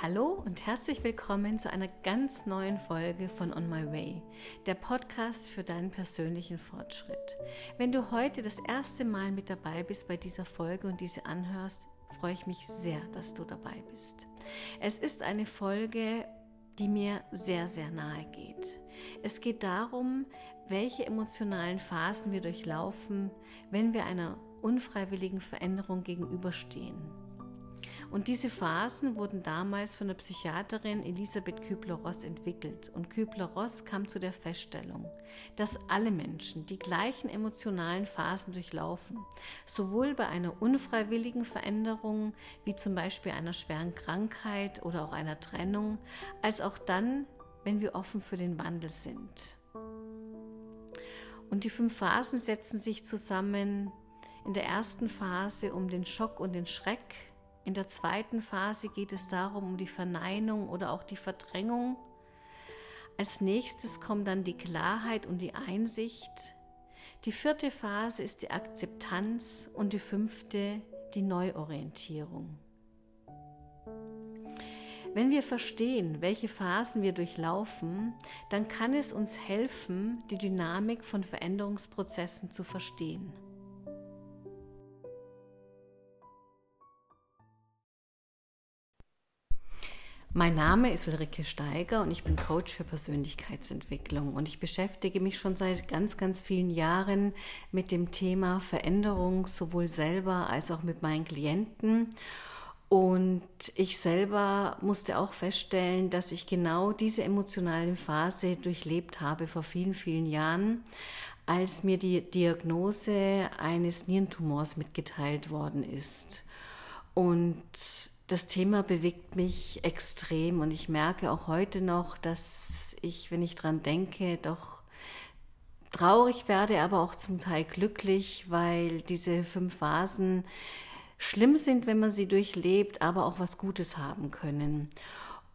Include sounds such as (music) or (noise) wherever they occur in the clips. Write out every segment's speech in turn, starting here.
Hallo und herzlich willkommen zu einer ganz neuen Folge von On My Way, der Podcast für deinen persönlichen Fortschritt. Wenn du heute das erste Mal mit dabei bist bei dieser Folge und diese anhörst, freue ich mich sehr, dass du dabei bist. Es ist eine Folge, die mir sehr, sehr nahe geht. Es geht darum, welche emotionalen Phasen wir durchlaufen, wenn wir einer unfreiwilligen Veränderung gegenüberstehen. Und diese Phasen wurden damals von der Psychiaterin Elisabeth Kübler-Ross entwickelt. Und Kübler-Ross kam zu der Feststellung, dass alle Menschen die gleichen emotionalen Phasen durchlaufen, sowohl bei einer unfreiwilligen Veränderung, wie zum Beispiel einer schweren Krankheit oder auch einer Trennung, als auch dann, wenn wir offen für den Wandel sind. Und die fünf Phasen setzen sich zusammen in der ersten Phase um den Schock und den Schreck, in der zweiten Phase geht es darum, um die Verneinung oder auch die Verdrängung. Als nächstes kommt dann die Klarheit und die Einsicht. Die vierte Phase ist die Akzeptanz und die fünfte die Neuorientierung. Wenn wir verstehen, welche Phasen wir durchlaufen, dann kann es uns helfen, die Dynamik von Veränderungsprozessen zu verstehen. Mein Name ist Ulrike Steiger und ich bin Coach für Persönlichkeitsentwicklung und ich beschäftige mich schon seit ganz, ganz vielen Jahren mit dem Thema Veränderung, sowohl selber als auch mit meinen Klienten. Und ich selber musste auch feststellen, dass ich genau diese emotionale Phase durchlebt habe vor vielen, vielen Jahren, als mir die Diagnose eines Nierentumors mitgeteilt worden ist. Und das Thema bewegt mich extrem und ich merke auch heute noch, dass ich, wenn ich dran denke, doch traurig werde, aber auch zum Teil glücklich, weil diese fünf Phasen schlimm sind, wenn man sie durchlebt, aber auch was Gutes haben können.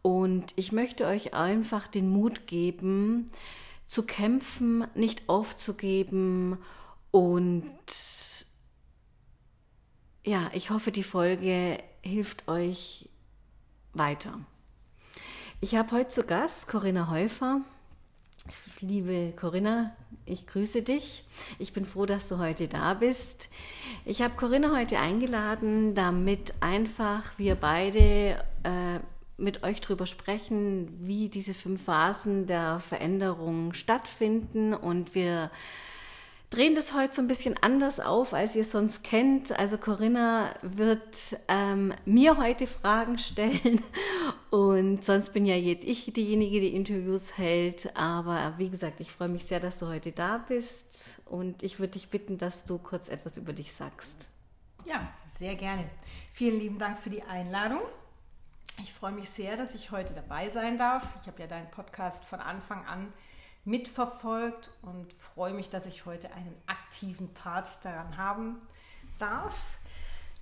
Und ich möchte euch einfach den Mut geben, zu kämpfen, nicht aufzugeben und ja, ich hoffe, die Folge hilft euch weiter. Ich habe heute zu Gast Corinna Häufer. Liebe Corinna, ich grüße dich. Ich bin froh, dass du heute da bist. Ich habe Corinna heute eingeladen, damit einfach wir beide äh, mit euch darüber sprechen, wie diese fünf Phasen der Veränderung stattfinden und wir drehen das heute so ein bisschen anders auf, als ihr sonst kennt. Also Corinna wird ähm, mir heute Fragen stellen (laughs) und sonst bin ja jetzt ich diejenige, die Interviews hält. Aber wie gesagt, ich freue mich sehr, dass du heute da bist und ich würde dich bitten, dass du kurz etwas über dich sagst. Ja, sehr gerne. Vielen lieben Dank für die Einladung. Ich freue mich sehr, dass ich heute dabei sein darf. Ich habe ja deinen Podcast von Anfang an mitverfolgt und freue mich, dass ich heute einen aktiven Part daran haben darf.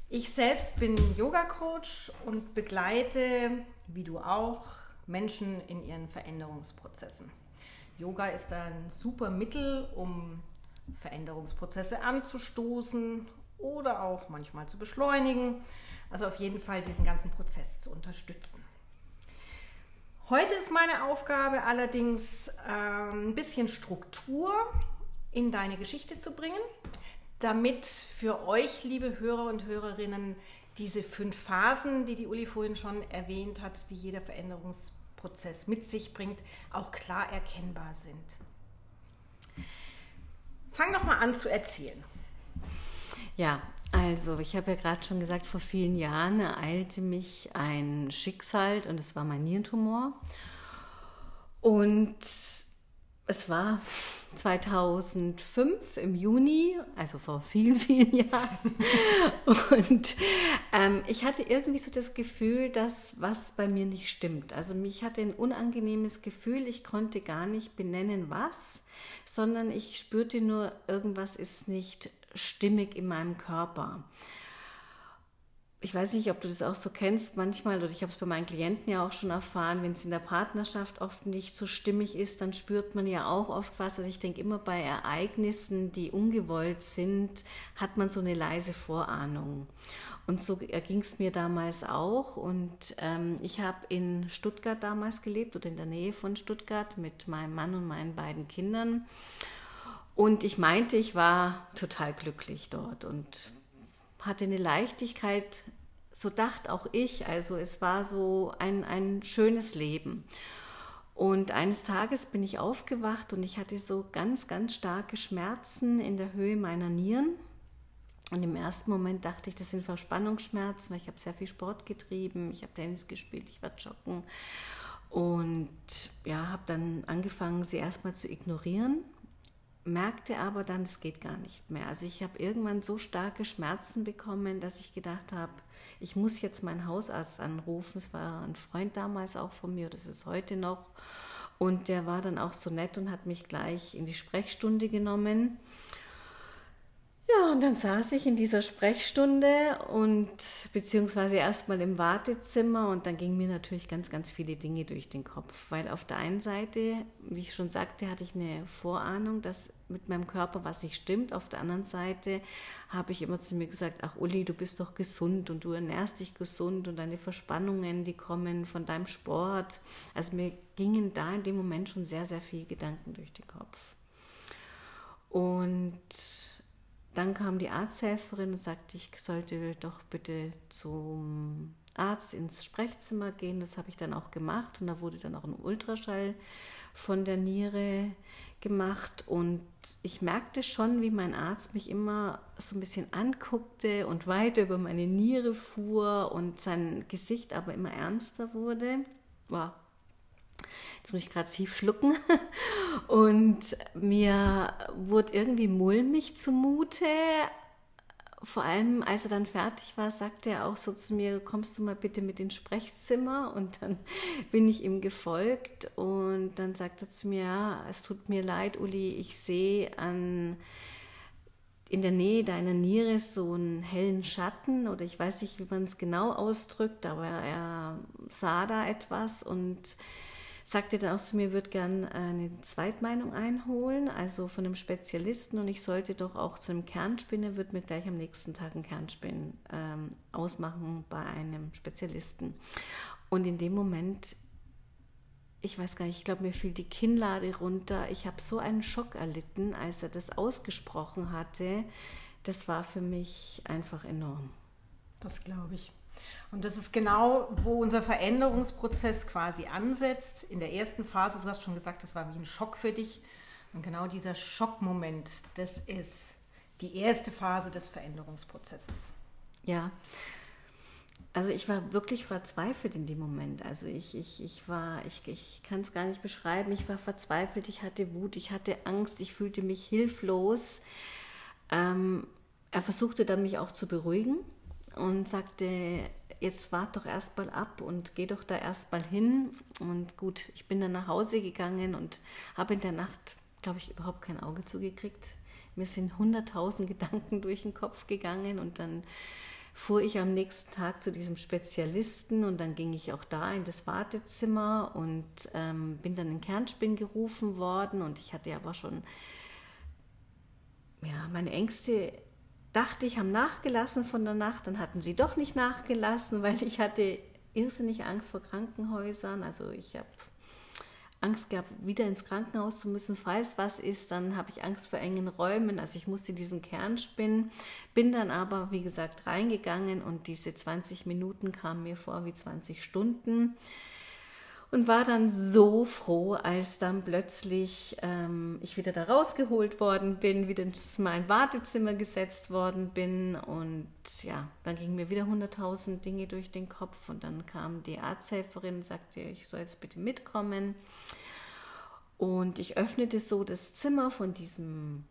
Ich selbst bin Yoga-Coach und begleite, wie du auch, Menschen in ihren Veränderungsprozessen. Yoga ist ein super Mittel, um Veränderungsprozesse anzustoßen oder auch manchmal zu beschleunigen. Also auf jeden Fall diesen ganzen Prozess zu unterstützen. Heute ist meine Aufgabe allerdings ähm, ein bisschen Struktur in deine Geschichte zu bringen, damit für euch, liebe Hörer und Hörerinnen, diese fünf Phasen, die die Uli vorhin schon erwähnt hat, die jeder Veränderungsprozess mit sich bringt, auch klar erkennbar sind. Fang doch mal an zu erzählen. Ja, also, ich habe ja gerade schon gesagt, vor vielen Jahren ereilte mich ein Schicksal und es war mein Nierentumor. Und es war 2005 im Juni, also vor vielen, (laughs) vielen Jahren. Und ähm, ich hatte irgendwie so das Gefühl, dass was bei mir nicht stimmt. Also mich hatte ein unangenehmes Gefühl, ich konnte gar nicht benennen, was, sondern ich spürte nur, irgendwas ist nicht stimmig in meinem Körper. ich weiß nicht, ob du das auch so kennst manchmal, oder ich habe es bei meinen Klienten ja auch schon erfahren, wenn es in der Partnerschaft oft nicht so stimmig ist, dann spürt man ja auch oft was. Also ich denke immer bei Ereignissen, die ungewollt sind, hat man so eine leise Vorahnung. Und so ging es mir damals auch. Und ähm, ich habe in Stuttgart damals gelebt oder in der Nähe von Stuttgart mit meinem Mann und meinen beiden Kindern. Und ich meinte, ich war total glücklich dort und hatte eine Leichtigkeit, so dachte auch ich. Also es war so ein, ein schönes Leben. Und eines Tages bin ich aufgewacht und ich hatte so ganz, ganz starke Schmerzen in der Höhe meiner Nieren. Und im ersten Moment dachte ich, das sind Verspannungsschmerzen, weil ich habe sehr viel Sport getrieben, ich habe Tennis gespielt, ich war joggen. Und ja, habe dann angefangen, sie erstmal zu ignorieren merkte aber dann, es geht gar nicht mehr. Also ich habe irgendwann so starke Schmerzen bekommen, dass ich gedacht habe, ich muss jetzt meinen Hausarzt anrufen. Es war ein Freund damals auch von mir, das ist heute noch. Und der war dann auch so nett und hat mich gleich in die Sprechstunde genommen. Ja, und dann saß ich in dieser Sprechstunde und beziehungsweise erstmal im Wartezimmer und dann gingen mir natürlich ganz, ganz viele Dinge durch den Kopf, weil auf der einen Seite, wie ich schon sagte, hatte ich eine Vorahnung, dass mit meinem Körper was nicht stimmt. Auf der anderen Seite habe ich immer zu mir gesagt, ach Uli, du bist doch gesund und du ernährst dich gesund und deine Verspannungen, die kommen von deinem Sport. Also mir gingen da in dem Moment schon sehr, sehr viele Gedanken durch den Kopf. Und dann kam die Arzthelferin und sagte, ich sollte doch bitte zum Arzt ins Sprechzimmer gehen. Das habe ich dann auch gemacht und da wurde dann auch ein Ultraschall von der Niere gemacht und ich merkte schon, wie mein Arzt mich immer so ein bisschen anguckte und weiter über meine Niere fuhr und sein Gesicht aber immer ernster wurde. War Jetzt muss ich gerade tief schlucken. (laughs) Und mir wurde irgendwie mulmig zumute. Vor allem, als er dann fertig war, sagte er auch so zu mir, kommst du mal bitte mit ins Sprechzimmer? Und dann (laughs) bin ich ihm gefolgt und dann sagt er zu mir, ja, es tut mir leid, Uli, ich sehe an in der Nähe deiner Niere so einen hellen Schatten oder ich weiß nicht, wie man es genau ausdrückt, aber er sah da etwas und sagte dann auch zu mir, würde gern eine Zweitmeinung einholen, also von einem Spezialisten und ich sollte doch auch zu einem Kernspinner, würde mir gleich am nächsten Tag einen Kernspinn ähm, ausmachen bei einem Spezialisten. Und in dem Moment, ich weiß gar nicht, ich glaube, mir fiel die Kinnlade runter. Ich habe so einen Schock erlitten, als er das ausgesprochen hatte. Das war für mich einfach enorm. Das glaube ich. Und das ist genau, wo unser Veränderungsprozess quasi ansetzt. In der ersten Phase, du hast schon gesagt, das war wie ein Schock für dich. Und genau dieser Schockmoment, das ist die erste Phase des Veränderungsprozesses. Ja. Also ich war wirklich verzweifelt in dem Moment. Also ich, ich, ich war, ich, ich kann es gar nicht beschreiben, ich war verzweifelt, ich hatte Wut, ich hatte Angst, ich fühlte mich hilflos. Ähm, er versuchte dann mich auch zu beruhigen und sagte, jetzt wart doch erstmal ab und geh doch da erstmal hin. Und gut, ich bin dann nach Hause gegangen und habe in der Nacht, glaube ich, überhaupt kein Auge zugekriegt. Mir sind hunderttausend (laughs) Gedanken durch den Kopf gegangen und dann fuhr ich am nächsten Tag zu diesem Spezialisten und dann ging ich auch da in das Wartezimmer und ähm, bin dann in Kernspin gerufen worden und ich hatte aber schon ja, meine Ängste dachte ich, haben nachgelassen von der Nacht, dann hatten sie doch nicht nachgelassen, weil ich hatte irrsinnig Angst vor Krankenhäusern. Also ich habe Angst gehabt, wieder ins Krankenhaus zu müssen, falls was ist. Dann habe ich Angst vor engen Räumen. Also ich musste diesen Kern spinnen. Bin dann aber, wie gesagt, reingegangen und diese 20 Minuten kamen mir vor wie 20 Stunden und war dann so froh, als dann plötzlich ähm, ich wieder da rausgeholt worden bin, wieder in mein Wartezimmer gesetzt worden bin und ja, dann gingen mir wieder hunderttausend Dinge durch den Kopf und dann kam die Arzthelferin und sagte, ich soll jetzt bitte mitkommen. Und ich öffnete so das Zimmer von diesem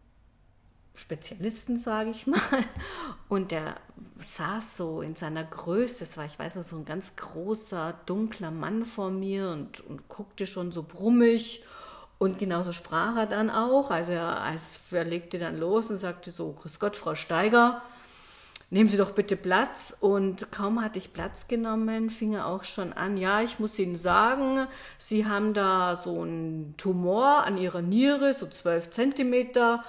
Spezialisten, sage ich mal. (laughs) Und der saß so in seiner Größe, das war, ich weiß noch, so ein ganz großer, dunkler Mann vor mir und, und guckte schon so brummig. Und genauso sprach er dann auch. Also er, er legte dann los und sagte so, Grüß Gott, Frau Steiger. nehmen Sie doch bitte Platz. Und kaum hatte ich Platz genommen, fing er auch schon an, ja, ich muss Ihnen sagen, Sie haben da so einen Tumor an Ihrer Niere, so zwölf Zentimeter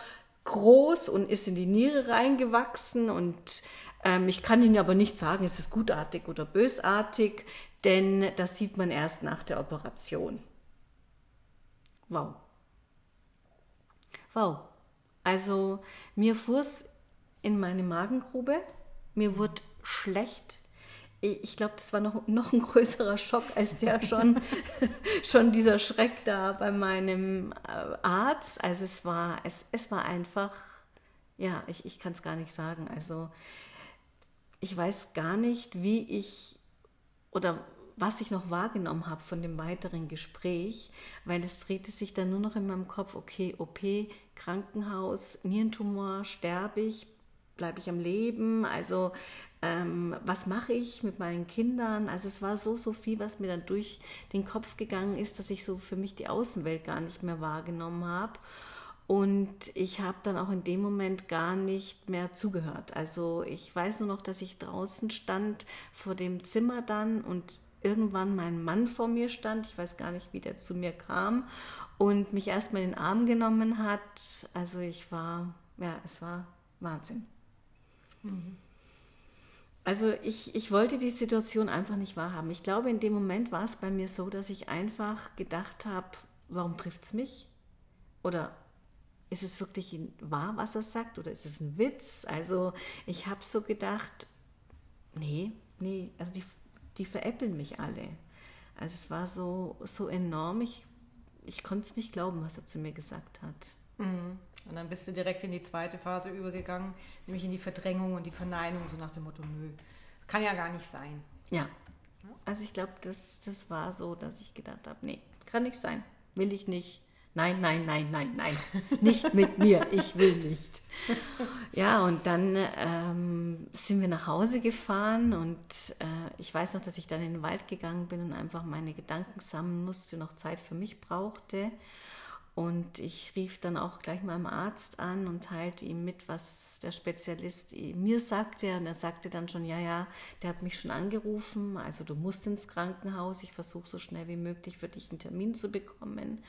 groß und ist in die Niere reingewachsen. Und ähm, ich kann Ihnen aber nicht sagen, es ist gutartig oder bösartig, denn das sieht man erst nach der Operation. Wow. Wow. Also mir fuhr es in meine Magengrube, mir wurde schlecht. Ich glaube, das war noch, noch ein größerer Schock als der schon, (laughs) schon dieser Schreck da bei meinem äh, Arzt. Also es war, es, es war einfach, ja, ich, ich kann es gar nicht sagen. Also ich weiß gar nicht, wie ich oder was ich noch wahrgenommen habe von dem weiteren Gespräch, weil es drehte sich dann nur noch in meinem Kopf, okay, OP, Krankenhaus, Nierentumor, sterbe ich, bleibe ich am Leben, also ähm, was mache ich mit meinen Kindern? Also es war so, so viel, was mir dann durch den Kopf gegangen ist, dass ich so für mich die Außenwelt gar nicht mehr wahrgenommen habe. Und ich habe dann auch in dem Moment gar nicht mehr zugehört. Also ich weiß nur noch, dass ich draußen stand vor dem Zimmer dann und irgendwann mein Mann vor mir stand. Ich weiß gar nicht, wie der zu mir kam und mich erstmal in den Arm genommen hat. Also ich war, ja, es war Wahnsinn. Also ich, ich wollte die Situation einfach nicht wahrhaben. Ich glaube, in dem Moment war es bei mir so, dass ich einfach gedacht habe, warum trifft es mich? Oder ist es wirklich wahr, was er sagt? Oder ist es ein Witz? Also ich habe so gedacht, nee, nee, also die die veräppeln mich alle. Also es war so, so enorm, ich, ich konnte es nicht glauben, was er zu mir gesagt hat. Mhm. Und dann bist du direkt in die zweite Phase übergegangen, nämlich in die Verdrängung und die Verneinung, so nach dem Motto, nö, kann ja gar nicht sein. Ja. Also ich glaube, das, das war so, dass ich gedacht habe, nee, kann nicht sein, will ich nicht, nein, nein, nein, nein, nein, nicht mit (laughs) mir, ich will nicht. Ja, und dann ähm, sind wir nach Hause gefahren und äh, ich weiß noch, dass ich dann in den Wald gegangen bin und einfach meine Gedanken sammeln musste, noch Zeit für mich brauchte. Und ich rief dann auch gleich meinem Arzt an und teilte ihm mit, was der Spezialist mir sagte. Und er sagte dann schon, ja, ja, der hat mich schon angerufen, also du musst ins Krankenhaus. Ich versuche so schnell wie möglich für dich einen Termin zu bekommen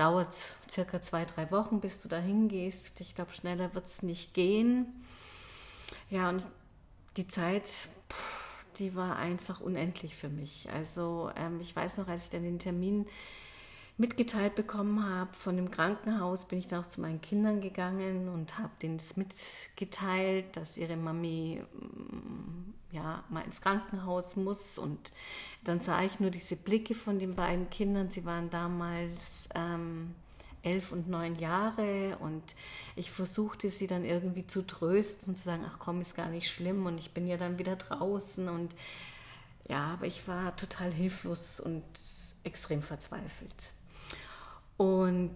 dauert circa zwei, drei Wochen, bis du da hingehst. Ich glaube, schneller wird es nicht gehen. Ja, und die Zeit, die war einfach unendlich für mich. Also ähm, ich weiß noch, als ich dann den Termin mitgeteilt bekommen habe von dem Krankenhaus, bin ich dann auch zu meinen Kindern gegangen und habe denen das mitgeteilt, dass ihre Mami mm, ja mal ins Krankenhaus muss. Und dann sah ich nur diese Blicke von den beiden Kindern. Sie waren damals ähm, elf und neun Jahre. Und ich versuchte sie dann irgendwie zu trösten und zu sagen, ach komm, ist gar nicht schlimm. Und ich bin ja dann wieder draußen. Und ja, aber ich war total hilflos und extrem verzweifelt und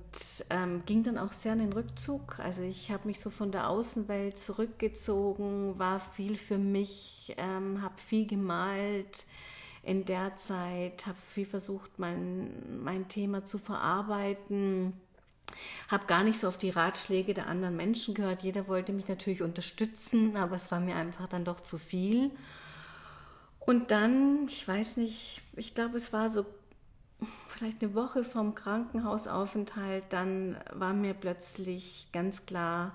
ähm, ging dann auch sehr in den Rückzug. Also ich habe mich so von der Außenwelt zurückgezogen, war viel für mich, ähm, habe viel gemalt in der Zeit, habe viel versucht, mein, mein Thema zu verarbeiten, habe gar nicht so auf die Ratschläge der anderen Menschen gehört. Jeder wollte mich natürlich unterstützen, aber es war mir einfach dann doch zu viel. Und dann, ich weiß nicht, ich glaube, es war so vielleicht eine Woche vom Krankenhausaufenthalt, dann war mir plötzlich ganz klar,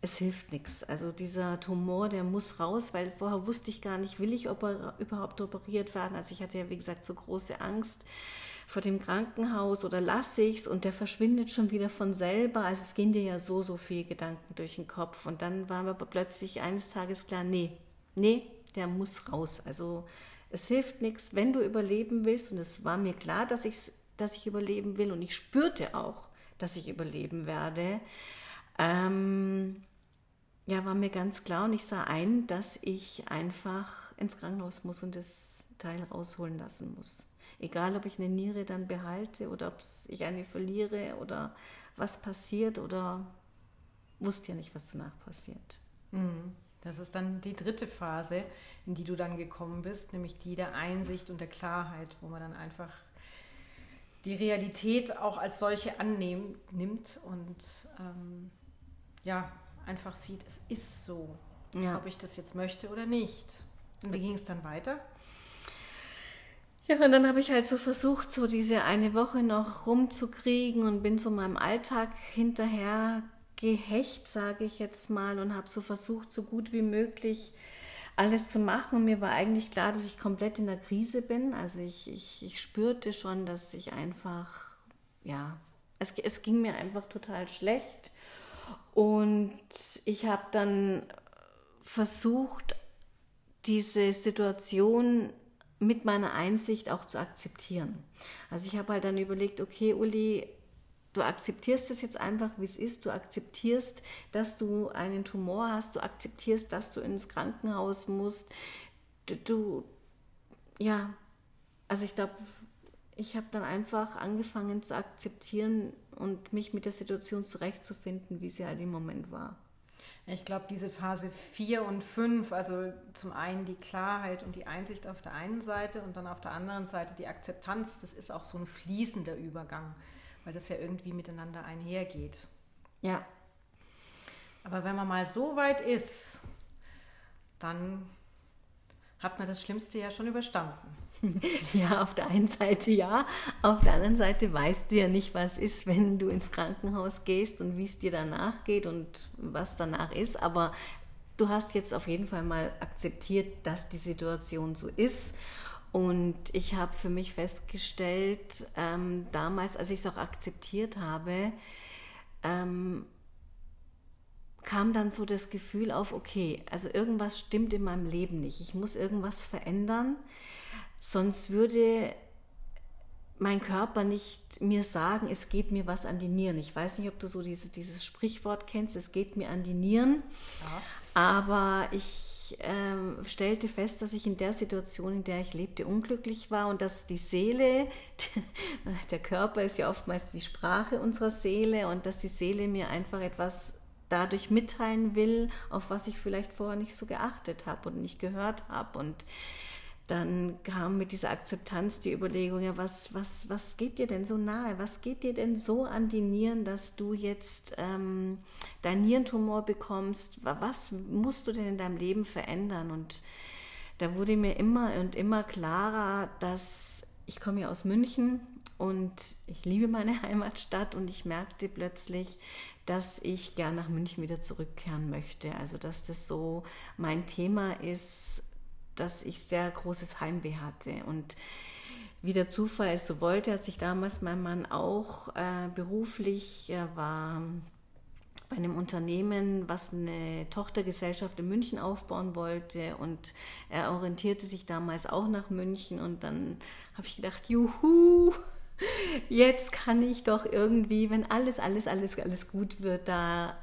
es hilft nichts. Also dieser Tumor, der muss raus, weil vorher wusste ich gar nicht, will ich oper überhaupt operiert werden. Also ich hatte ja, wie gesagt, so große Angst vor dem Krankenhaus oder lasse ich es und der verschwindet schon wieder von selber. Also es gehen dir ja so, so viele Gedanken durch den Kopf. Und dann war mir plötzlich eines Tages klar, nee, nee, der muss raus. Also es hilft nichts, wenn du überleben willst. Und es war mir klar, dass, ich, dass ich überleben will. Und ich spürte auch, dass ich überleben werde. Ähm, ja, war mir ganz klar. Und ich sah ein, dass ich einfach ins Krankenhaus muss und das Teil rausholen lassen muss. Egal, ob ich eine Niere dann behalte oder ob ich eine verliere oder was passiert oder wusste ja nicht, was danach passiert. Mhm. Das ist dann die dritte Phase, in die du dann gekommen bist, nämlich die der Einsicht und der Klarheit, wo man dann einfach die Realität auch als solche annimmt und ähm, ja, einfach sieht, es ist so. ja. ob ich das jetzt möchte oder nicht. Und wie ging es dann weiter? Ja, und dann habe ich halt so versucht, so diese eine Woche noch rumzukriegen und bin so meinem Alltag hinterher gehecht, sage ich jetzt mal, und habe so versucht, so gut wie möglich alles zu machen. Und mir war eigentlich klar, dass ich komplett in der Krise bin. Also ich, ich, ich spürte schon, dass ich einfach, ja, es, es ging mir einfach total schlecht. Und ich habe dann versucht, diese Situation mit meiner Einsicht auch zu akzeptieren. Also ich habe halt dann überlegt, okay, Uli, du akzeptierst es jetzt einfach, wie es ist. Du akzeptierst, dass du einen Tumor hast. Du akzeptierst, dass du ins Krankenhaus musst. Du, du ja, also ich glaube, ich habe dann einfach angefangen zu akzeptieren und mich mit der Situation zurechtzufinden, wie sie halt im Moment war. Ich glaube, diese Phase 4 und 5, also zum einen die Klarheit und die Einsicht auf der einen Seite und dann auf der anderen Seite die Akzeptanz, das ist auch so ein fließender Übergang, weil das ja irgendwie miteinander einhergeht. Ja. Aber wenn man mal so weit ist, dann hat man das Schlimmste ja schon überstanden. (laughs) Ja, auf der einen Seite ja, auf der anderen Seite weißt du ja nicht, was ist, wenn du ins Krankenhaus gehst und wie es dir danach geht und was danach ist. Aber du hast jetzt auf jeden Fall mal akzeptiert, dass die Situation so ist. Und ich habe für mich festgestellt, ähm, damals, als ich es auch akzeptiert habe, ähm, kam dann so das Gefühl auf, okay, also irgendwas stimmt in meinem Leben nicht. Ich muss irgendwas verändern. Sonst würde mein Körper nicht mir sagen, es geht mir was an die Nieren. Ich weiß nicht, ob du so diese, dieses Sprichwort kennst, es geht mir an die Nieren. Ja. Aber ich ähm, stellte fest, dass ich in der Situation, in der ich lebte, unglücklich war und dass die Seele, (laughs) der Körper ist ja oftmals die Sprache unserer Seele und dass die Seele mir einfach etwas dadurch mitteilen will, auf was ich vielleicht vorher nicht so geachtet habe und nicht gehört habe. Und dann kam mit dieser Akzeptanz die Überlegung, ja, was, was, was geht dir denn so nahe? Was geht dir denn so an die Nieren, dass du jetzt ähm, deinen Nierentumor bekommst? Was musst du denn in deinem Leben verändern? Und da wurde mir immer und immer klarer, dass ich komme ja aus München und ich liebe meine (laughs) Heimatstadt und ich merkte plötzlich, dass ich gern nach München wieder zurückkehren möchte. Also dass das so mein Thema ist, dass ich sehr großes Heimweh hatte. Und wie der Zufall es so wollte, hat sich damals mein Mann auch äh, beruflich, er war bei einem Unternehmen, was eine Tochtergesellschaft in München aufbauen wollte und er orientierte sich damals auch nach München und dann habe ich gedacht, juhu, jetzt kann ich doch irgendwie, wenn alles, alles, alles, alles gut wird, da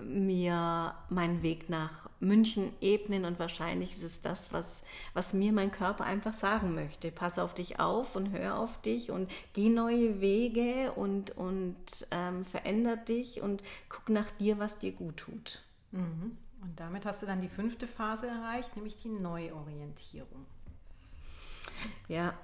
mir meinen Weg nach München ebnen und wahrscheinlich ist es das, was, was mir mein Körper einfach sagen möchte. Pass auf dich auf und hör auf dich und geh neue Wege und, und ähm, veränder dich und guck nach dir, was dir gut tut. Mhm. Und damit hast du dann die fünfte Phase erreicht, nämlich die Neuorientierung. Ja,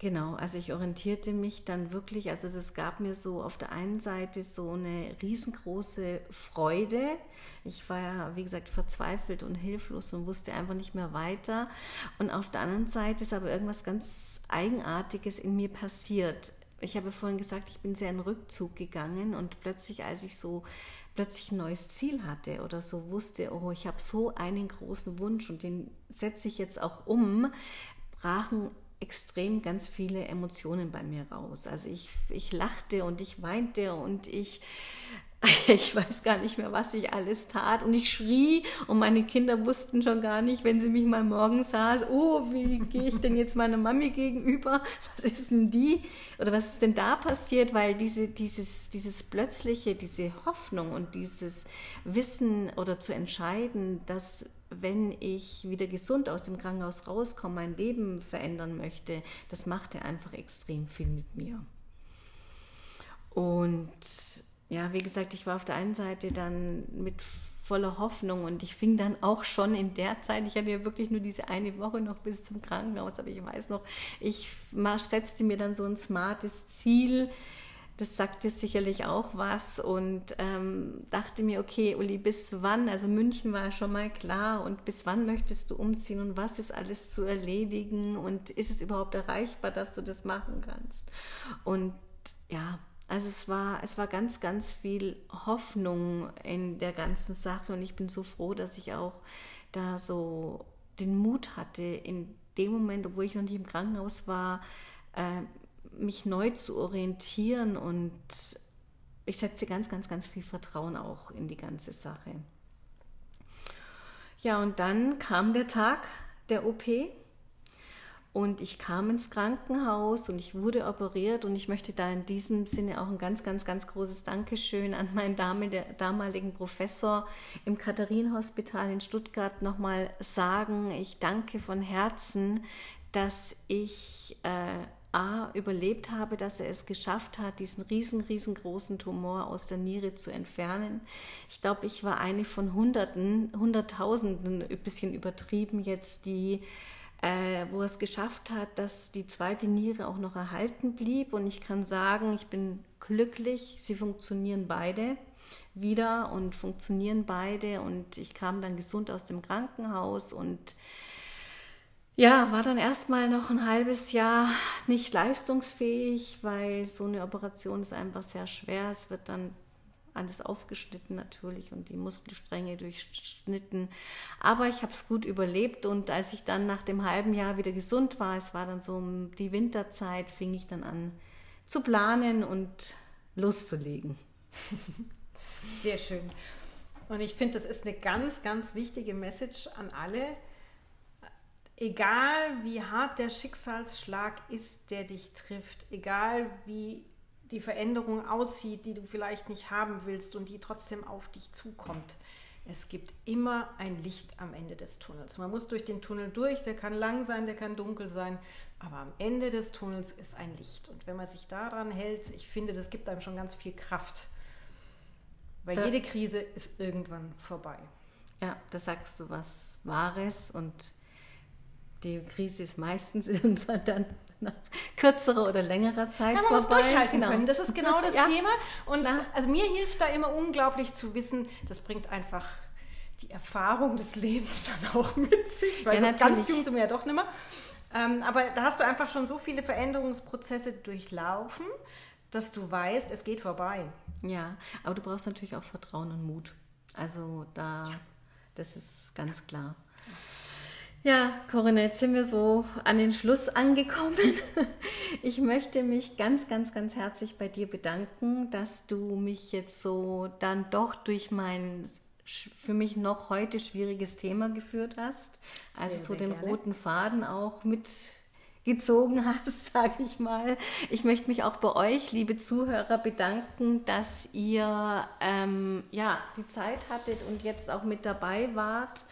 Genau, also ich orientierte mich dann wirklich, also das gab mir so auf der einen Seite so eine riesengroße Freude. Ich war ja, wie gesagt, verzweifelt und hilflos und wusste einfach nicht mehr weiter. Und auf der anderen Seite ist aber irgendwas ganz Eigenartiges in mir passiert. Ich habe vorhin gesagt, ich bin sehr in Rückzug gegangen und plötzlich, als ich so plötzlich ein neues Ziel hatte oder so wusste, oh, ich habe so einen großen Wunsch und den setze ich jetzt auch um, brachen extrem ganz viele Emotionen bei mir raus. Also ich, ich lachte und ich weinte und ich, (laughs) ich weiß gar nicht mehr, was ich alles tat. Und ich schrie und meine Kinder wussten schon gar nicht, wenn sie mich mal morgens sahen, oh, wie gehe ich denn jetzt meiner Mami gegenüber? Was ist denn die? Oder was ist denn da passiert? Weil diese, dieses, dieses plötzliche, diese Hoffnung und dieses Wissen oder zu entscheiden, dass wenn ich wieder gesund aus dem Krankenhaus rauskomme, mein Leben verändern möchte, das machte einfach extrem viel mit mir. Und ja, wie gesagt, ich war auf der einen Seite dann mit voller Hoffnung und ich fing dann auch schon in der Zeit, ich hatte ja wirklich nur diese eine Woche noch bis zum Krankenhaus, aber ich weiß noch, ich setzte mir dann so ein smartes Ziel, das sagt dir sicherlich auch was und ähm, dachte mir, okay, Uli, bis wann, also München war schon mal klar und bis wann möchtest du umziehen und was ist alles zu erledigen und ist es überhaupt erreichbar, dass du das machen kannst? Und ja, also es war, es war ganz, ganz viel Hoffnung in der ganzen Sache und ich bin so froh, dass ich auch da so den Mut hatte, in dem Moment, obwohl ich noch nicht im Krankenhaus war, äh, mich neu zu orientieren und ich setze ganz, ganz, ganz viel Vertrauen auch in die ganze Sache. Ja, und dann kam der Tag der OP und ich kam ins Krankenhaus und ich wurde operiert und ich möchte da in diesem Sinne auch ein ganz, ganz, ganz großes Dankeschön an meinen damaligen Professor im Katharinenhospital in Stuttgart nochmal sagen. Ich danke von Herzen, dass ich äh, A, überlebt habe, dass er es geschafft hat, diesen riesen, riesengroßen Tumor aus der Niere zu entfernen. Ich glaube, ich war eine von Hunderten, Hunderttausenden, ein bisschen übertrieben jetzt, die, äh, wo er es geschafft hat, dass die zweite Niere auch noch erhalten blieb. Und ich kann sagen, ich bin glücklich, sie funktionieren beide wieder und funktionieren beide. Und ich kam dann gesund aus dem Krankenhaus und ja, war dann erstmal noch ein halbes Jahr nicht leistungsfähig, weil so eine Operation ist einfach sehr schwer. Es wird dann alles aufgeschnitten natürlich und die Muskelstränge durchschnitten. Aber ich habe es gut überlebt und als ich dann nach dem halben Jahr wieder gesund war, es war dann so die Winterzeit, fing ich dann an zu planen und loszulegen. Sehr schön. Und ich finde, das ist eine ganz, ganz wichtige Message an alle egal wie hart der Schicksalsschlag ist, der dich trifft, egal wie die Veränderung aussieht, die du vielleicht nicht haben willst und die trotzdem auf dich zukommt. Es gibt immer ein Licht am Ende des Tunnels. Man muss durch den Tunnel durch, der kann lang sein, der kann dunkel sein, aber am Ende des Tunnels ist ein Licht. Und wenn man sich daran hält, ich finde, das gibt einem schon ganz viel Kraft. Weil da, jede Krise ist irgendwann vorbei. Ja, da sagst du was Wahres und die Krise ist meistens (laughs) irgendwann dann nach kürzerer oder längerer Zeit ja, man vorbei. muss durchhalten genau. können. Das ist genau (laughs) das ja, Thema. Und also mir hilft da immer unglaublich zu wissen, das bringt einfach die Erfahrung des Lebens dann auch mit sich, weil ja, so ganz jung sind wir ja doch nicht mehr. Ähm, aber da hast du einfach schon so viele Veränderungsprozesse durchlaufen, dass du weißt, es geht vorbei. Ja, aber du brauchst natürlich auch Vertrauen und Mut. Also da, das ist ganz klar. Ja, Corinna, jetzt sind wir so an den Schluss angekommen. (laughs) Ich möchte mich ganz, ganz, ganz herzlich bei dir bedanken, dass du mich jetzt so dann doch durch mein für mich noch heute schwieriges Thema geführt hast. Also sehr, so den gerne. roten Faden auch mitgezogen hast, (laughs) sage ich mal. Ich möchte mich auch bei euch, liebe Zuhörer, bedanken, dass ihr ähm, ja die Zeit hattet und jetzt auch mit dabei wart.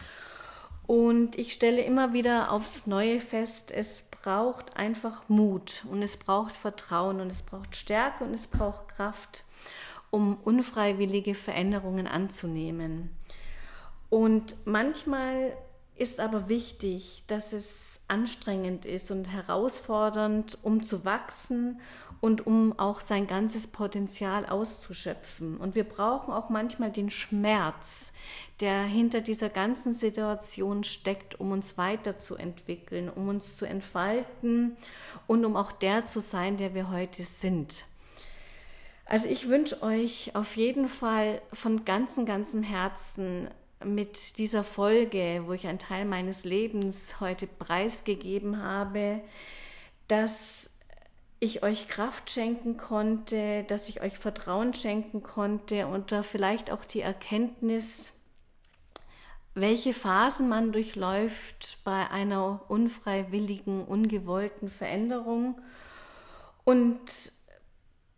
Und ich stelle immer wieder aufs Neue fest, es braucht einfach Mut und es braucht Vertrauen und es braucht Stärke und es braucht Kraft, um unfreiwillige Veränderungen anzunehmen. Und manchmal ist aber wichtig, dass es anstrengend ist und herausfordernd, um zu wachsen und um auch sein ganzes Potenzial auszuschöpfen. Und wir brauchen auch manchmal den Schmerz, der hinter dieser ganzen Situation steckt, um uns weiterzuentwickeln, um uns zu entfalten und um auch der zu sein, der wir heute sind. Also ich wünsche euch auf jeden Fall von ganzem, ganzem Herzen mit dieser Folge, wo ich einen Teil meines Lebens heute preisgegeben habe, dass ich euch Kraft schenken konnte, dass ich euch Vertrauen schenken konnte und da vielleicht auch die Erkenntnis, welche Phasen man durchläuft bei einer unfreiwilligen, ungewollten Veränderung. Und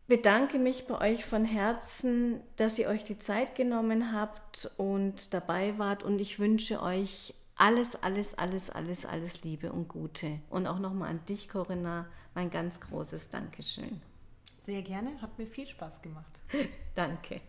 bedanke mich bei euch von Herzen, dass ihr euch die Zeit genommen habt und dabei wart. Und ich wünsche euch alles, alles, alles, alles, alles Liebe und Gute. Und auch nochmal an dich, Corinna, mein ganz großes Dankeschön. Sehr gerne, hat mir viel Spaß gemacht. (laughs) Danke.